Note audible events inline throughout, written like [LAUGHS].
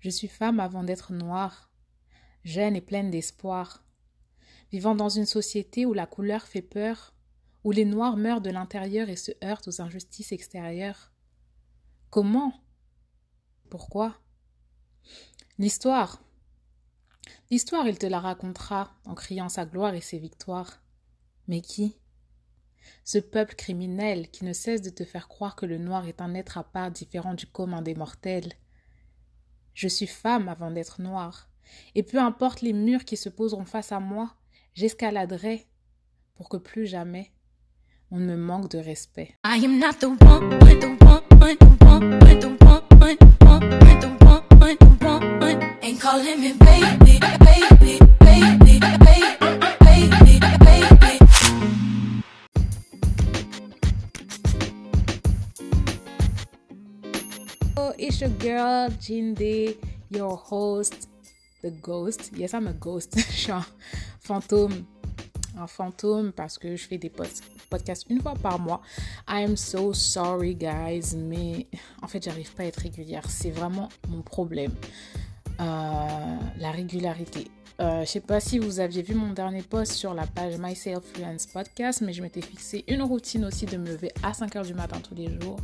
Je suis femme avant d'être noire, jeune et pleine d'espoir, vivant dans une société où la couleur fait peur, où les noirs meurent de l'intérieur et se heurtent aux injustices extérieures. Comment? Pourquoi? L'histoire. L'histoire, il te la racontera en criant sa gloire et ses victoires. Mais qui? Ce peuple criminel qui ne cesse de te faire croire que le noir est un être à part différent du commun des mortels. Je suis femme avant d'être noire, et peu importe les murs qui se poseront face à moi, j'escaladerai pour que plus jamais on ne me manque de respect. Jinde, your host, the ghost. Yes, I'm a ghost. Je suis un fantôme un fantôme parce que je fais des podcasts une fois par mois. I am so sorry, guys, mais en fait, j'arrive pas à être régulière. C'est vraiment mon problème. Euh, la régularité. Euh, je sais pas si vous aviez vu mon dernier post sur la page Myself Fluence Podcast, mais je m'étais fixé une routine aussi de me lever à 5h du matin tous les jours.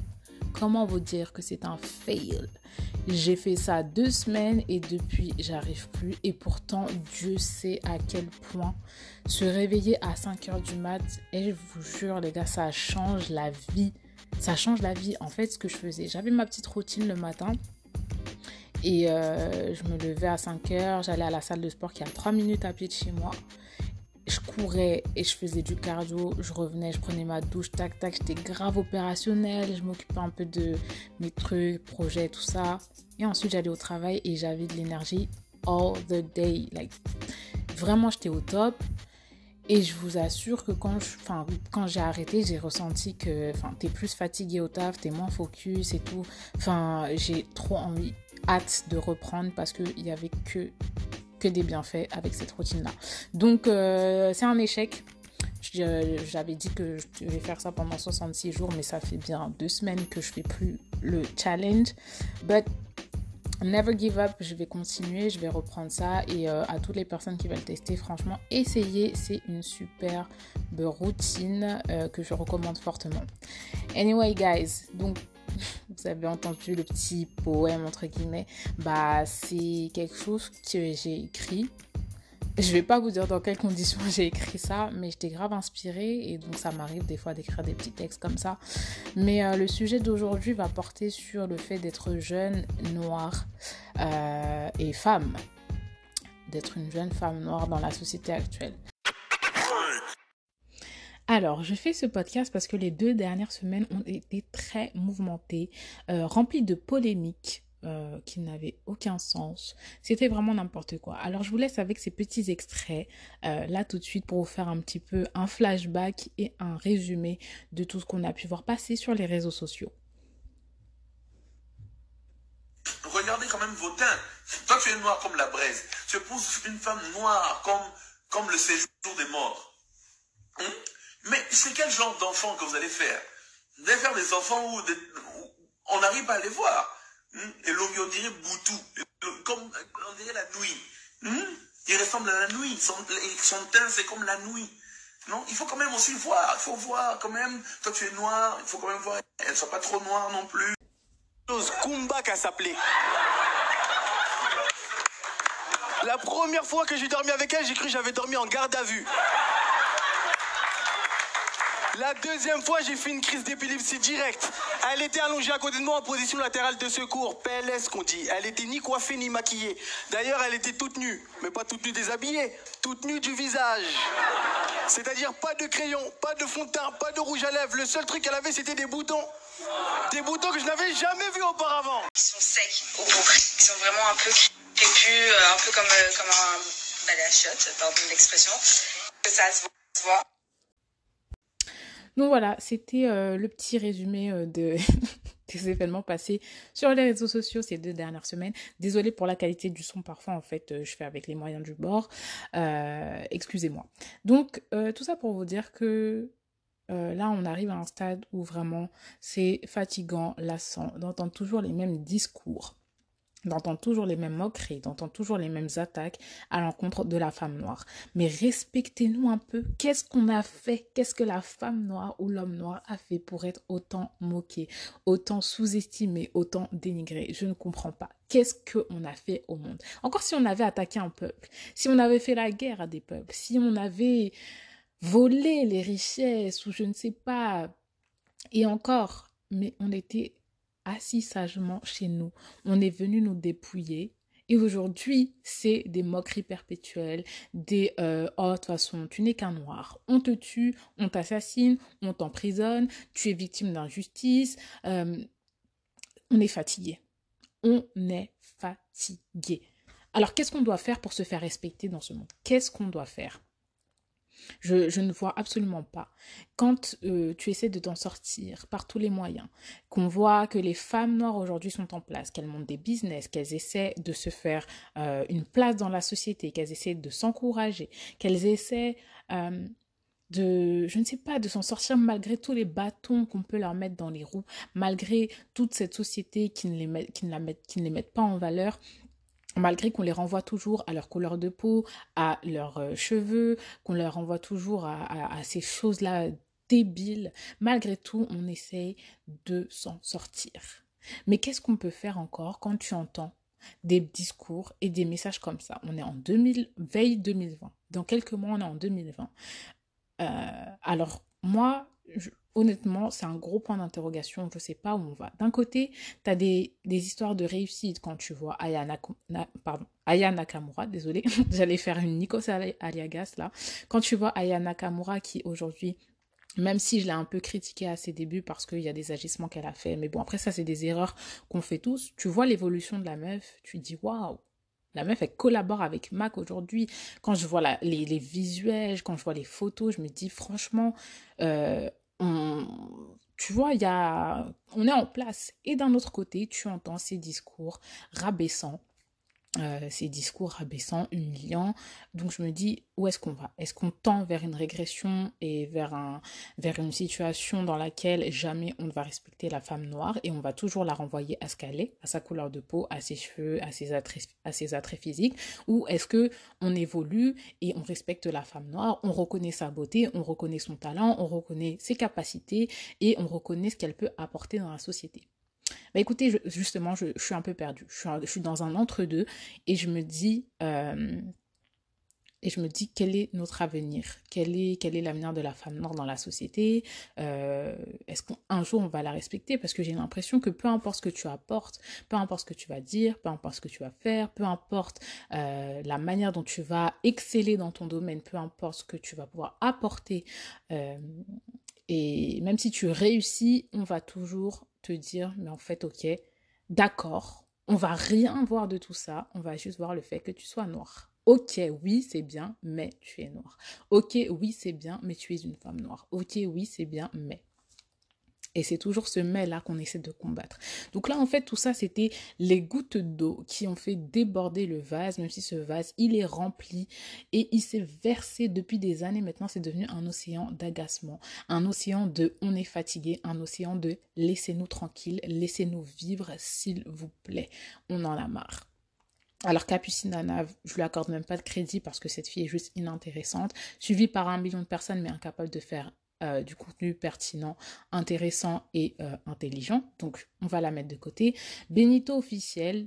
Comment vous dire que c'est un fail? J'ai fait ça deux semaines et depuis j'arrive plus. Et pourtant, Dieu sait à quel point se réveiller à 5 heures du mat, et je vous jure, les gars, ça change la vie. Ça change la vie. En fait, ce que je faisais, j'avais ma petite routine le matin. Et euh, je me levais à 5 heures, j'allais à la salle de sport qui est à 3 minutes à pied de chez moi je courais et je faisais du cardio, je revenais, je prenais ma douche, tac tac, j'étais grave opérationnelle, je m'occupais un peu de mes trucs, projets, tout ça. Et ensuite j'allais au travail et j'avais de l'énergie all the day. Like, vraiment j'étais au top. Et je vous assure que quand, je, quand j'ai arrêté, j'ai ressenti que t'es plus fatigué au taf, t'es moins focus et tout. Enfin, j'ai trop envie, hâte de reprendre parce qu'il n'y avait que que des bienfaits avec cette routine-là. Donc, euh, c'est un échec. J'avais dit que je devais faire ça pendant 66 jours, mais ça fait bien deux semaines que je fais plus le challenge. But never give up, je vais continuer, je vais reprendre ça. Et euh, à toutes les personnes qui veulent tester, franchement, essayez. C'est une superbe routine euh, que je recommande fortement. Anyway, guys, donc vous avez entendu le petit poème entre guillemets, bah c'est quelque chose que j'ai écrit. Je vais pas vous dire dans quelles conditions [LAUGHS] j'ai écrit ça, mais j'étais grave inspirée et donc ça m'arrive des fois d'écrire des petits textes comme ça. Mais euh, le sujet d'aujourd'hui va porter sur le fait d'être jeune, noire euh, et femme. D'être une jeune femme noire dans la société actuelle. Alors, je fais ce podcast parce que les deux dernières semaines ont été très mouvementées, euh, remplies de polémiques. Euh, qui n'avaient aucun sens. C'était vraiment n'importe quoi. Alors je vous laisse avec ces petits extraits euh, là tout de suite pour vous faire un petit peu un flashback et un résumé de tout ce qu'on a pu voir passer sur les réseaux sociaux. Regardez quand même vos teints. Toi tu es noir comme la braise. Tu épouses une femme noire comme, comme le séjour des morts. Hum? Mais c'est quel genre d'enfant que vous allez faire? Vous allez faire des enfants où, on n'arrive pas à les voir. Hmm? Et l'homme, on dirait Boutou, comme on dirait la nuit. Hmm? Il ressemble à la nuit. Son, son teint, c'est comme la nuit. Non, il faut quand même aussi voir. Il faut voir quand même. Toi, tu es noir. Il faut quand même voir. Elle ne soit pas trop noire non plus. Kumba qu'a s'appelé. La première fois que j'ai dormi avec elle, j'ai cru que j'avais dormi en garde à vue. La deuxième fois, j'ai fait une crise d'épilepsie directe. Elle était allongée à côté de moi en position latérale de secours. PLS qu'on dit. Elle était ni coiffée ni maquillée. D'ailleurs, elle était toute nue. Mais pas toute nue déshabillée. Toute nue du visage. C'est-à-dire pas de crayon, pas de fond de teint, pas de rouge à lèvres. Le seul truc qu'elle avait, c'était des boutons. Des boutons que je n'avais jamais vus auparavant. Ils sont secs au bout. Ils sont vraiment un peu crépus, euh, un peu comme, euh, comme un balai à chiottes, pardon l'expression. Ça se voit. Donc voilà, c'était euh, le petit résumé euh, de, [LAUGHS] des événements passés sur les réseaux sociaux ces deux dernières semaines. Désolée pour la qualité du son, parfois en fait euh, je fais avec les moyens du bord. Excusez-moi. Donc tout ça pour vous dire que là on arrive à un stade où vraiment c'est fatigant, lassant, d'entendre toujours les mêmes discours. D'entendre toujours les mêmes moqueries, d'entendre toujours les mêmes attaques à l'encontre de la femme noire. Mais respectez-nous un peu. Qu'est-ce qu'on a fait? Qu'est-ce que la femme noire ou l'homme noir a fait pour être autant moqué, autant sous-estimé, autant dénigré? Je ne comprends pas. Qu'est-ce qu'on a fait au monde? Encore si on avait attaqué un peuple, si on avait fait la guerre à des peuples, si on avait volé les richesses ou je ne sais pas. Et encore, mais on était assis sagement chez nous. On est venu nous dépouiller. Et aujourd'hui, c'est des moqueries perpétuelles, des euh, oh, de toute façon, tu n'es qu'un noir. On te tue, on t'assassine, on t'emprisonne, tu es victime d'injustice. Euh, on est fatigué. On est fatigué. Alors, qu'est-ce qu'on doit faire pour se faire respecter dans ce monde? Qu'est-ce qu'on doit faire? Je, ne vois absolument pas. Quand euh, tu essaies de t'en sortir par tous les moyens, qu'on voit que les femmes noires aujourd'hui sont en place, qu'elles montent des business, qu'elles essaient de se faire euh, une place dans la société, qu'elles essaient de s'encourager, qu'elles essaient euh, de, je ne sais pas, de s'en sortir malgré tous les bâtons qu'on peut leur mettre dans les roues, malgré toute cette société qui ne les, qui ne la met, qui ne les met pas en valeur, malgré qu'on les renvoie toujours à leur couleur de peau, à leurs euh, cheveux, qu'on leur renvoie toujours à, ces choses-là débiles, malgré tout, on essaye de s'en sortir. Mais qu'est-ce qu'on peut faire encore quand tu entends des discours et des messages comme ça? On est en 2000, veille 2020. Dans quelques mois, on est en 2020. Euh, alors, moi, je, honnêtement, c'est un gros point d'interrogation. Je ne sais pas où on va. D'un côté, tu as des, histoires de réussite quand tu vois Aya, pardon, Nakamura, désolé, [LAUGHS] j'allais faire une Nikos Aliagas là. Quand tu vois Aya Nakamura qui aujourd'hui même si je l'ai un peu critiqué à ses débuts parce qu'il y a des agissements qu'elle a fait, mais bon, après ça, c'est des erreurs qu'on fait tous. Tu vois l'évolution de la meuf, tu dis waouh, la meuf, elle collabore avec Mac aujourd'hui. Quand je vois les, visuels, quand je vois les photos, je me dis franchement, euh, tu vois, on est en place. Et d'un autre côté, tu entends ces discours rabaissants euh, ces discours rabaissants, humiliants. Donc je me dis, où est-ce qu'on va? Est-ce qu'on tend vers une régression et vers, un, vers une situation dans laquelle jamais on ne va respecter la femme noire et on va toujours la renvoyer à ce qu'elle est, à sa couleur de peau, à ses cheveux, à ses attraits, à ses attraits physiques? Ou est-ce que on évolue et on respecte la femme noire, on reconnaît sa beauté, on reconnaît son talent, on reconnaît ses capacités et on reconnaît ce qu'elle peut apporter dans la société? Bah écoutez, justement, je, suis un peu perdue. Je suis, dans un entre-deux et je me dis, euh, et je me dis quel est notre avenir? Quel est est l'avenir de la femme noire dans la société? Euh, Est-ce qu'un jour on va la respecter? Parce que j'ai l'impression que peu importe ce que tu apportes, peu importe ce que tu vas dire, peu importe ce que tu vas faire, peu importe euh, la manière dont tu vas exceller dans ton domaine, peu importe ce que tu vas pouvoir apporter, et même si tu réussis, on va toujours te dire, mais en fait, ok, d'accord, on va rien voir de tout ça, on va juste voir le fait que tu sois noir. Ok, oui, c'est bien, mais tu es noir. Ok, oui, c'est bien, mais tu es une femme noire. Ok, oui, c'est bien, mais. Et c'est toujours ce mais-là qu'on essaie de combattre. Donc là, en fait, tout ça, c'était les gouttes d'eau qui ont fait déborder le vase, même si ce vase, il est rempli et il s'est versé depuis des années. Maintenant, c'est devenu un océan d'agacement, un océan de on est fatigué, un océan de laissez-nous tranquille, laissez-nous vivre, s'il vous plaît. On en a marre. Alors Capucine Nana, je lui accorde même pas de crédit parce que cette fille est juste inintéressante, suivie par un million de personnes mais incapable de faire euh, du contenu pertinent, intéressant et euh, intelligent. Donc, on va la mettre de côté. Benito officiel,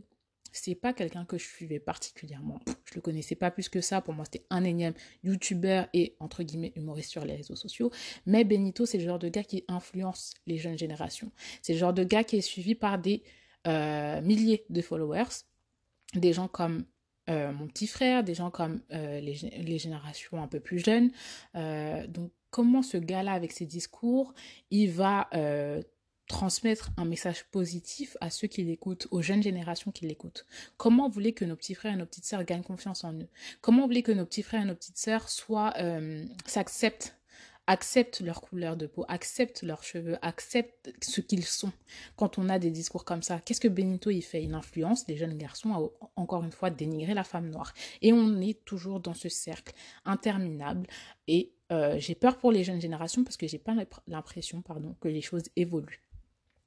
c'est pas quelqu'un que je suivais particulièrement. Je le connaissais pas plus que ça. Pour moi, c'était un énième YouTuber et entre guillemets humoriste sur les réseaux sociaux. Mais Benito, c'est le genre de gars qui influence les jeunes générations. C'est le genre de gars qui est suivi par des euh, milliers de followers, des gens comme mon petit frère, des gens comme les, les, générations un peu plus jeunes. donc comment ce gars-là, avec ses discours, il va euh, transmettre un message positif à ceux qui l'écoutent, aux jeunes générations qui l'écoutent. Comment vous voulez que nos petits frères et nos petites sœurs gagnent confiance en eux? Comment vous voulez que nos petits frères et nos petites sœurs soient, euh, s'acceptent acceptent leur couleur de peau, acceptent leurs cheveux, acceptent ce qu'ils sont. Quand on a des discours comme ça, qu'est-ce que Benito il fait? Il influence les jeunes garçons à, encore une fois, dénigrer la femme noire. Et on est toujours dans ce cercle interminable. Et euh, j'ai peur pour les jeunes générations parce que j'ai pas l'impression, pardon, que les choses évoluent.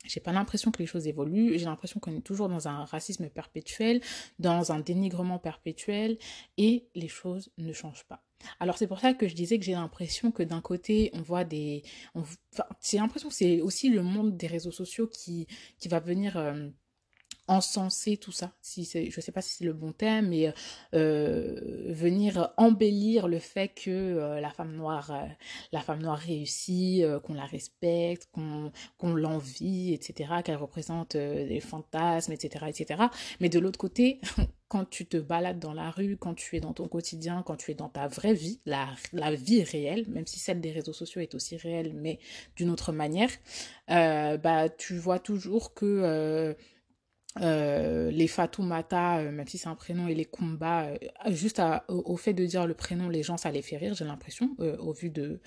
J'ai pas l'impression que les choses évoluent, j'ai l'impression qu'on est toujours dans un racisme perpétuel, dans un dénigrement perpétuel, et les choses ne changent pas. Alors c'est pour ça que je disais que j'ai l'impression que d'un côté on voit des, j'ai l'impression que c'est aussi le monde des réseaux sociaux qui qui va venir euh, encenser tout ça, si je sais pas si c'est le bon terme, mais euh, venir embellir le fait que euh, la femme noire, euh, la femme noire réussit, qu'on la respecte, qu'on l'envie, etc., qu'elle représente des fantasmes, etc., etc. Mais de l'autre côté, [LAUGHS] quand tu te balades dans la rue, quand tu es dans ton quotidien, quand tu es dans ta vraie vie, la, la vie réelle, même si celle des réseaux sociaux est aussi réelle, mais d'une autre manière, bah tu vois toujours que euh, les Fatoumata, euh, même si c'est un prénom, et les Kumba, euh, juste au, fait de dire le prénom, les gens, ça les fait rire, j'ai l'impression, euh, au vu de,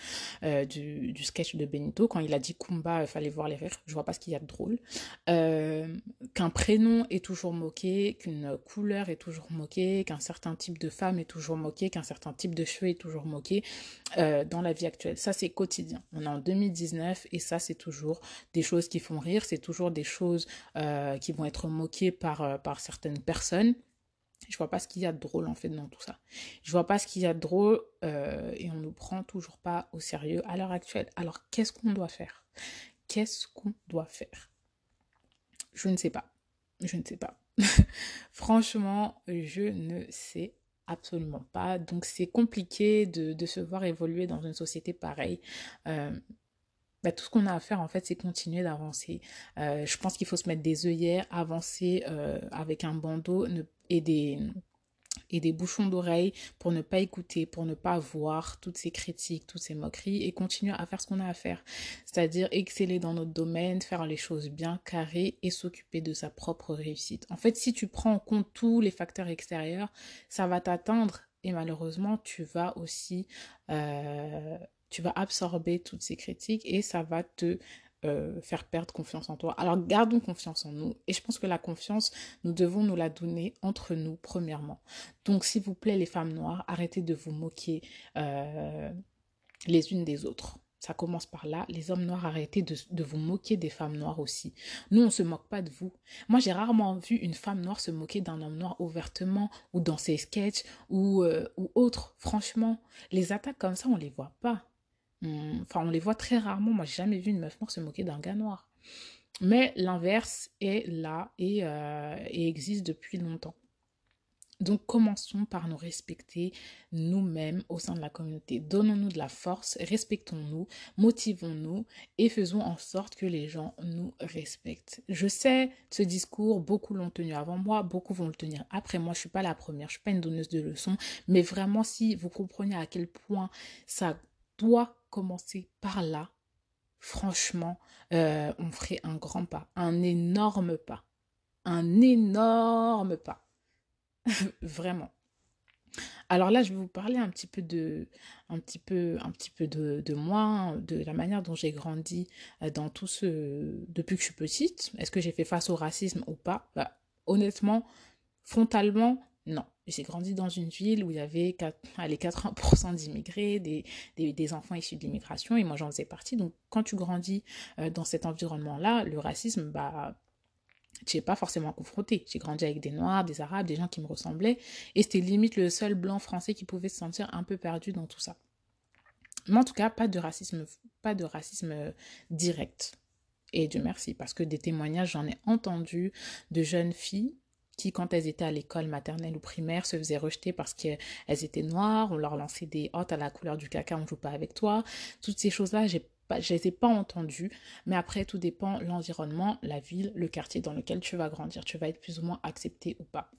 du, du, sketch de Benito. Quand il a dit Kumba, il fallait voir les rires. Je vois pas ce qu'il y a de drôle. qu'un prénom est toujours moqué, qu'une couleur est toujours moquée, qu'un certain type de femme est toujours moqué, qu'un certain type de cheveux est toujours moqué dans la vie actuelle. Ça, c'est quotidien. On est en 2019 et ça, c'est toujours des choses qui font rire, c'est toujours des choses qui vont être moqué par, euh, par certaines personnes. Je vois pas ce qu'il y a de drôle en fait dans tout ça. Je vois pas ce qu'il y a de drôle euh, et on nous prend toujours pas au sérieux à l'heure actuelle. Alors qu'est-ce qu'on doit faire? Qu'est-ce qu'on doit faire? Je ne sais pas. Je ne sais pas. [LAUGHS] Franchement, je ne sais absolument pas. Donc c'est compliqué de, de, se voir évoluer dans une société pareille. Euh, bah, tout ce qu'on a à faire en fait c'est continuer d'avancer euh, je pense qu'il faut se mettre des œillères avancer euh, avec un bandeau et des et des bouchons d'oreilles pour ne pas écouter, pour ne pas voir toutes ces critiques, toutes ces moqueries et continuer à faire ce qu'on a à faire. C'est-à-dire exceller dans notre domaine, faire les choses bien carrées et s'occuper de sa propre réussite. En fait, si tu prends en compte tous les facteurs extérieurs, ça va t'atteindre et malheureusement, tu vas aussi euh, tu vas absorber toutes ces critiques et ça va te euh, faire perdre confiance en toi. Alors gardons confiance en nous. Et je pense que la confiance, nous devons nous la donner entre nous, premièrement. Donc s'il vous plaît, les femmes noires, arrêtez de vous moquer euh, les unes des autres. Ça commence par là. Les hommes noirs, arrêtez de, vous moquer des femmes noires aussi. Nous, on ne se moque pas de vous. Moi, j'ai rarement vu une femme noire se moquer d'un homme noir ouvertement ou dans ses sketchs ou, euh, ou autre. Franchement, les attaques comme ça, on ne les voit pas. Enfin, on les voit très rarement. Moi, j'ai jamais vu une meuf noire se moquer d'un gars noir. Mais l'inverse est là et, euh, et, existe depuis longtemps. Donc, commençons par nous respecter nous-mêmes au sein de la communauté. Donnons-nous de la force, respectons-nous, motivons-nous et faisons en sorte que les gens nous respectent. Je sais, ce discours, beaucoup l'ont tenu avant moi, beaucoup vont le tenir après moi. Je suis pas la première, je suis pas une donneuse de leçons, mais vraiment, si vous comprenez à quel point ça doit commencer par là, franchement, euh, on ferait un grand pas, un énorme pas, un énorme pas, [LAUGHS] vraiment. Alors là, je vais vous parler un petit peu de, un petit peu, un petit peu de, moi, de la manière dont j'ai grandi euh, dans tout ce, depuis que je suis petite. Est-ce que j'ai fait face au racisme ou pas? Bah, Honnêtement, frontalement, non. J'ai grandi dans une ville où il y avait 4, allez, 80% d'immigrés, des, des, enfants issus de l'immigration, et moi j'en faisais partie. Donc quand tu grandis euh, dans cet environnement-là, le racisme, bah, tu n'es pas forcément confronté. J'ai grandi avec des Noirs, des Arabes, des gens qui me ressemblaient, et c'était limite le seul blanc français qui pouvait se sentir un peu perdu dans tout ça. Mais en tout cas, pas de racisme, pas de racisme euh, direct. Et Dieu merci, parce que des témoignages, j'en ai entendu de jeunes filles qui, quand elles étaient à l'école maternelle ou primaire, se faisaient rejeter parce qu'elles étaient noires, on leur lançait des « oh, t'as la couleur du caca, on joue pas avec toi ». Toutes ces choses-là, j'ai pas, je les ai pas entendues, mais après, tout dépend l'environnement, la ville, le quartier dans lequel tu vas grandir. Tu vas être plus ou moins accepté ou pas.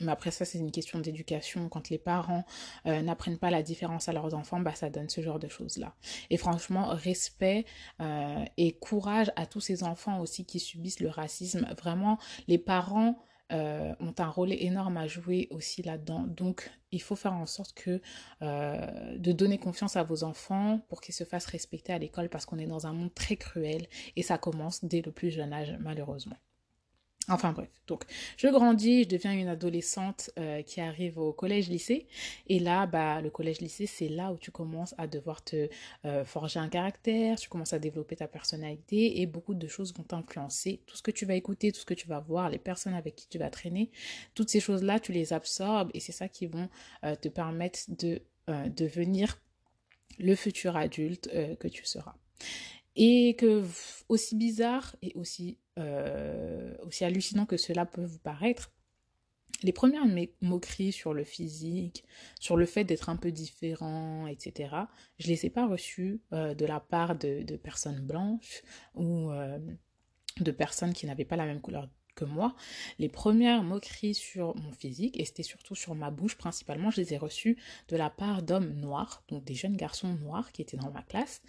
Mais après ça, c'est une question d'éducation. Quand les parents euh, n'apprennent pas la différence à leurs enfants, bah, ça donne ce genre de choses-là. Et franchement, respect euh, et courage à tous ces enfants aussi qui subissent le racisme. Vraiment, les parents euh, ont un rôle énorme à jouer aussi là-dedans. Donc, il faut faire en sorte que euh, de donner confiance à vos enfants pour qu'ils se fassent respecter à l'école parce qu'on est dans un monde très cruel et ça commence dès le plus jeune âge, malheureusement. Enfin bref, donc je grandis, je deviens une adolescente euh, qui arrive au collège-lycée. Et là, bah, le collège-lycée, c'est là où tu commences à devoir te euh, forger un caractère, tu commences à développer ta personnalité et beaucoup de choses vont t'influencer. Tout ce que tu vas écouter, tout ce que tu vas voir, les personnes avec qui tu vas traîner, toutes ces choses-là, tu les absorbes et c'est ça qui vont euh, te permettre de devenir le futur adulte que tu seras. Et que aussi bizarre et aussi euh, aussi hallucinant que cela peut vous paraître, les premières moqueries sur le physique, sur le fait d'être un peu différent, etc., je ne les ai pas reçues euh, de la part de, personnes blanches ou euh, de personnes qui n'avaient pas la même couleur que moi. Les premières moqueries sur mon physique, et c'était surtout sur ma bouche principalement, je les ai reçues de la part d'hommes noirs, donc des jeunes garçons noirs qui étaient dans ma classe,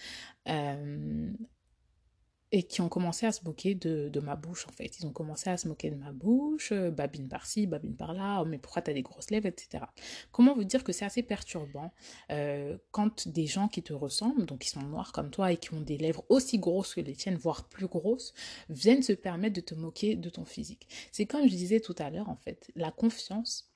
et qui ont commencé à se moquer de, ma bouche en fait. Ils ont commencé à se moquer de ma bouche, euh, babine par-ci, babine par-là, oh, mais pourquoi t'as des grosses lèvres, etc. Comment vous dire que c'est assez perturbant euh, quand des gens qui te ressemblent, donc qui sont noirs comme toi et qui ont des lèvres aussi grosses que les tiennes, voire plus grosses, viennent se permettre de te moquer de ton physique. C'est comme je disais tout à l'heure en fait, la confiance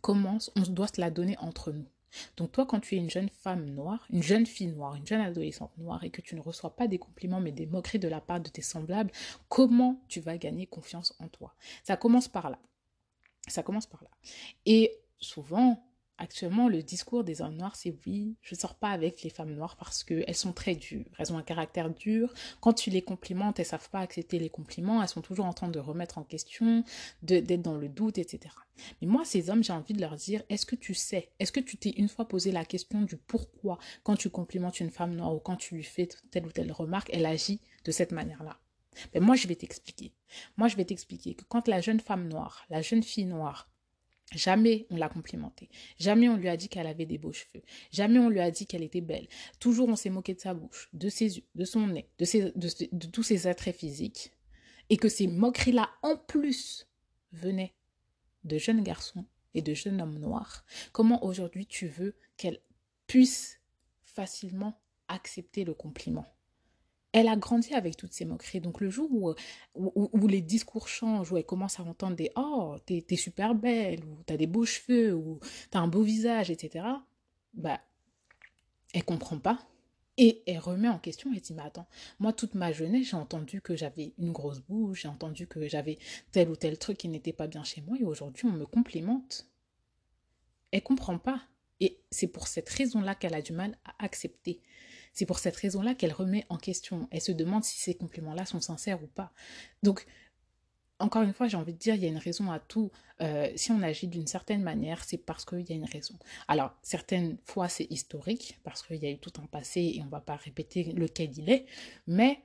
commence, on doit se la donner entre nous. Donc toi, quand tu es une jeune femme noire, une jeune fille noire, une jeune adolescente noire et que tu ne reçois pas des compliments mais des moqueries de la part de tes semblables, comment tu vas gagner confiance en toi? Ça commence par là. Ça commence par là. Et souvent, Actuellement, le discours des hommes noirs, c'est oui, je ne sors pas avec les femmes noires parce qu'elles sont très dures. Elles ont un caractère dur. Quand tu les complimentes, elles ne savent pas accepter les compliments. Elles sont toujours en train de remettre en question, d'être dans le doute, etc. Mais moi, ces hommes, j'ai envie de leur dire, est-ce que tu sais, est-ce que tu t'es une fois posé la question du pourquoi quand tu complimentes une femme noire ou quand tu lui fais telle ou telle remarque, elle agit de cette manière-là? Mais moi, je vais t'expliquer. Moi, je vais t'expliquer que quand la jeune femme noire, la jeune fille noire, Jamais on l'a complimentée. Jamais on lui a dit qu'elle avait des beaux cheveux. Jamais on lui a dit qu'elle était belle. Toujours on s'est moqué de sa bouche, de ses yeux, de son nez, de, de, tous ses attraits physiques. Et que ces moqueries-là, en plus, venaient de jeunes garçons et de jeunes hommes noirs. Comment aujourd'hui tu veux qu'elle puisse facilement accepter le compliment? Elle a grandi avec toutes ces moqueries. Donc le jour où, où, les discours changent, où elle commence à entendre des Oh, t'es es super belle, ou t'as des beaux cheveux, ou t'as un beau visage, etc., bah, elle comprend pas. Et elle remet en question et dit Mais attends, moi, toute ma jeunesse, j'ai entendu que j'avais une grosse bouche, j'ai entendu que j'avais tel ou tel truc qui n'était pas bien chez moi, et aujourd'hui, on me complimente. Elle comprend pas. Et c'est pour cette raison-là qu'elle a du mal à accepter. C'est pour cette raison-là qu'elle remet en question. Elle se demande si ces compliments-là sont sincères ou pas. Donc, encore une fois, j'ai envie de dire, il y a une raison à tout. Euh, si on agit d'une certaine manière, c'est parce qu'il y a une raison. Alors, certaines fois, c'est historique, parce qu'il y a eu tout un passé et on ne va pas répéter lequel il est. Mais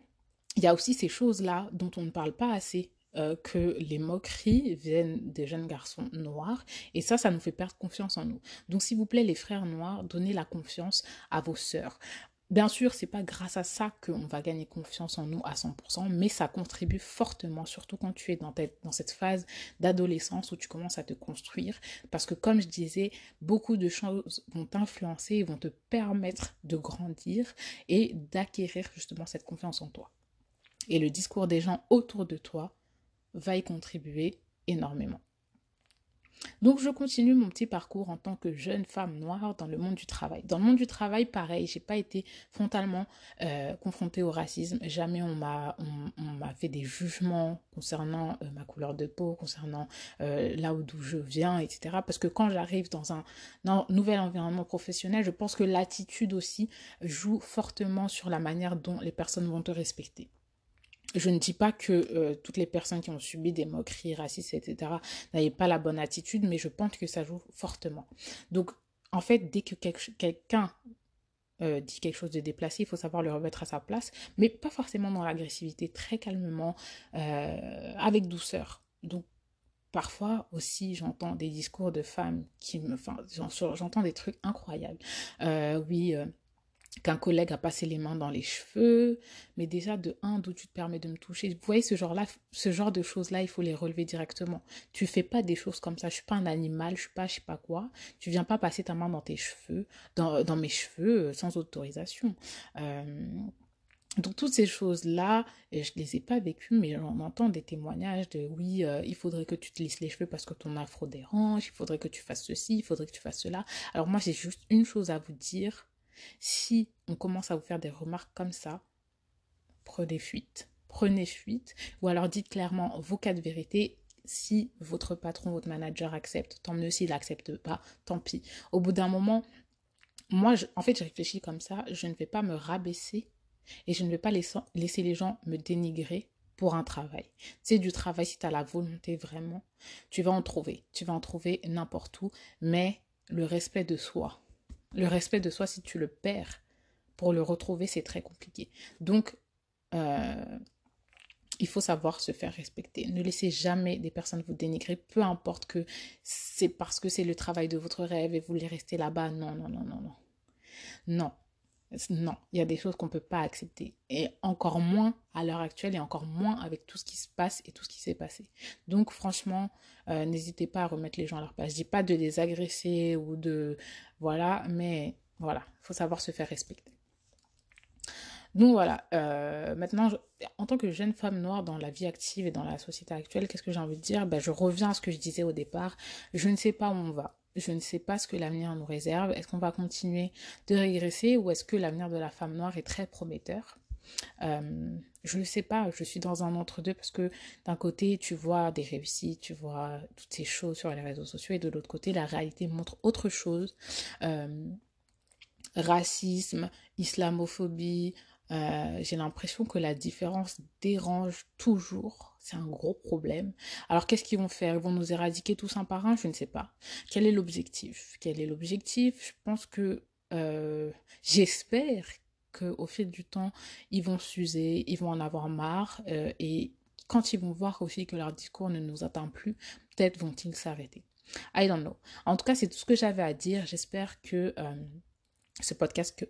il y a aussi ces choses-là dont on ne parle pas assez. Euh, que les moqueries viennent des jeunes garçons noirs et ça, ça nous fait perdre confiance en nous. Donc s'il vous plaît, les frères noirs, donnez la confiance à vos sœurs. Bien sûr, c'est pas grâce à ça qu'on va gagner confiance en nous à 100%, mais ça contribue fortement, surtout quand tu es dans, dans cette phase d'adolescence où tu commences à te construire. Parce que comme je disais, beaucoup de choses vont t'influencer et vont te permettre de grandir et d'acquérir justement cette confiance en toi. Et le discours des gens autour de toi va y contribuer énormément. Donc je continue mon petit parcours en tant que jeune femme noire dans le monde du travail. Dans le monde du travail, pareil, j'ai pas été frontalement euh, confrontée au racisme. Jamais on m'a on, m'a fait des jugements concernant euh, ma couleur de peau, concernant euh, là où d'où je viens, etc. Parce que quand j'arrive dans un nouvel environnement professionnel, je pense que l'attitude aussi joue fortement sur la manière dont les personnes vont te respecter je ne dis pas que euh, toutes les personnes qui ont subi des moqueries racistes, etc., n'avaient pas la bonne attitude, mais je pense que ça joue fortement. Donc, en fait, dès que quelqu'un euh, dit quelque chose de déplacé, il faut savoir le remettre à sa place, mais pas forcément dans l'agressivité, très calmement, euh, avec douceur. Donc, parfois aussi, j'entends des discours de femmes qui me... Enfin, j'entends des trucs incroyables. oui qu'un collègue a passé les mains dans les cheveux, mais déjà de un, d'où tu te permets de me toucher? Vous voyez, ce genre-là, ce genre de choses-là, il faut les relever directement. Tu fais pas des choses comme ça. Je suis pas un animal, je suis pas je sais pas quoi. Tu viens pas passer ta main dans tes cheveux, dans, dans mes cheveux, euh, sans autorisation. Euh, donc toutes ces choses-là, je ne les ai pas vécues, mais on entend des témoignages de oui, euh, il faudrait que tu te lisses les cheveux parce que ton afro dérange, il faudrait que tu fasses ceci, il faudrait que tu fasses cela. Alors moi, j'ai juste une chose à vous dire. Si on commence à vous faire des remarques comme ça, prenez fuite. Prenez fuite. Ou alors dites clairement vos cas de vérité. Si votre patron, votre manager accepte, tant mieux s'il n'accepte pas, tant pis. Au bout d'un moment, moi, en fait, je réfléchis comme ça. Je ne vais pas me rabaisser et je ne vais pas laisser les gens me dénigrer pour un travail. C'est du travail si tu as la volonté vraiment. Tu vas en trouver. Tu vas en trouver n'importe où. Mais le respect de soi. Le respect de soi, si tu le perds, pour le retrouver, c'est très compliqué. Donc, euh, il faut savoir se faire respecter. Ne laissez jamais des personnes vous dénigrer, peu importe que c'est parce que c'est le travail de votre rêve et vous voulez rester là-bas. Non, non, non, non, non. Non, non, il y a des choses qu'on ne peut pas accepter. Et encore moins à l'heure actuelle et encore moins avec tout ce qui se passe et tout ce qui s'est passé. Donc franchement, euh, n'hésitez pas à remettre les gens à leur place. Je dis pas de les agresser ou de... Voilà, mais voilà, il faut savoir se faire respecter. Donc voilà, euh, maintenant, en tant que jeune femme noire dans la vie active et dans la société actuelle, qu'est-ce que j'ai envie de dire? Ben, Je reviens à ce que je disais au départ. Je ne sais pas où on va. Je ne sais pas ce que l'avenir nous réserve. Est-ce qu'on va continuer de régresser ou est-ce que l'avenir de la femme noire est très prometteur? Euh, je ne sais pas, je suis dans un entre-deux parce que d'un côté, tu vois des réussites, tu vois toutes ces choses sur les réseaux sociaux et de l'autre côté, la réalité montre autre chose. Euh, racisme, islamophobie, euh, j'ai l'impression que la différence dérange toujours. C'est un gros problème. Alors qu'est-ce qu'ils vont faire? Ils vont nous éradiquer tous un par un? Je ne sais pas. Quel est l'objectif? Quel est l'objectif? Je pense que euh, j'espère qu'au fil du temps, ils vont s'user, ils vont en avoir marre euh, et quand ils vont voir aussi que leur discours ne nous atteint plus, peut-être vont-ils s'arrêter. I don't know. En tout cas, c'est tout ce que j'avais à dire. J'espère que ce podcast,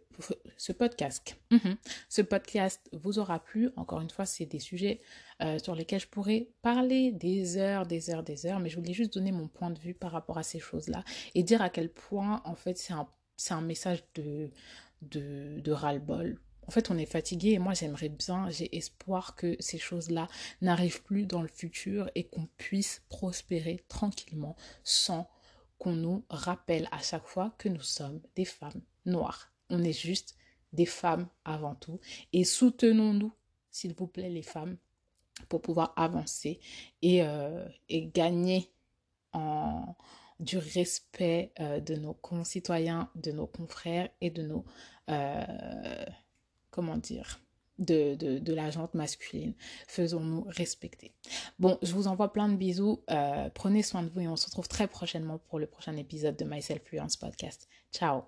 ce podcast, mhm, ce podcast vous aura plu. Encore une fois, c'est des sujets euh, sur lesquels je pourrais parler des heures, des heures, des heures, mais je voulais juste donner mon point de vue par rapport à ces choses-là et dire à quel point, en fait, c'est un, c'est un message de, de, de ras-le-bol. En fait, on est fatigué et moi, j'aimerais bien, j'ai espoir que ces choses-là n'arrivent plus dans le futur et qu'on puisse prospérer tranquillement sans qu'on nous rappelle à chaque fois que nous sommes des femmes noires. On est juste des femmes avant tout. Et soutenons-nous, s'il vous plaît, les femmes, pour pouvoir avancer et, euh, gagner du respect euh, de nos concitoyens, de nos confrères et de nos... Euh, comment dire de, la jante masculine. Faisons-nous respecter. Bon, je vous envoie plein de bisous. Prenez soin de vous et on se retrouve très prochainement pour le prochain épisode de Myself Fluence Podcast. Ciao.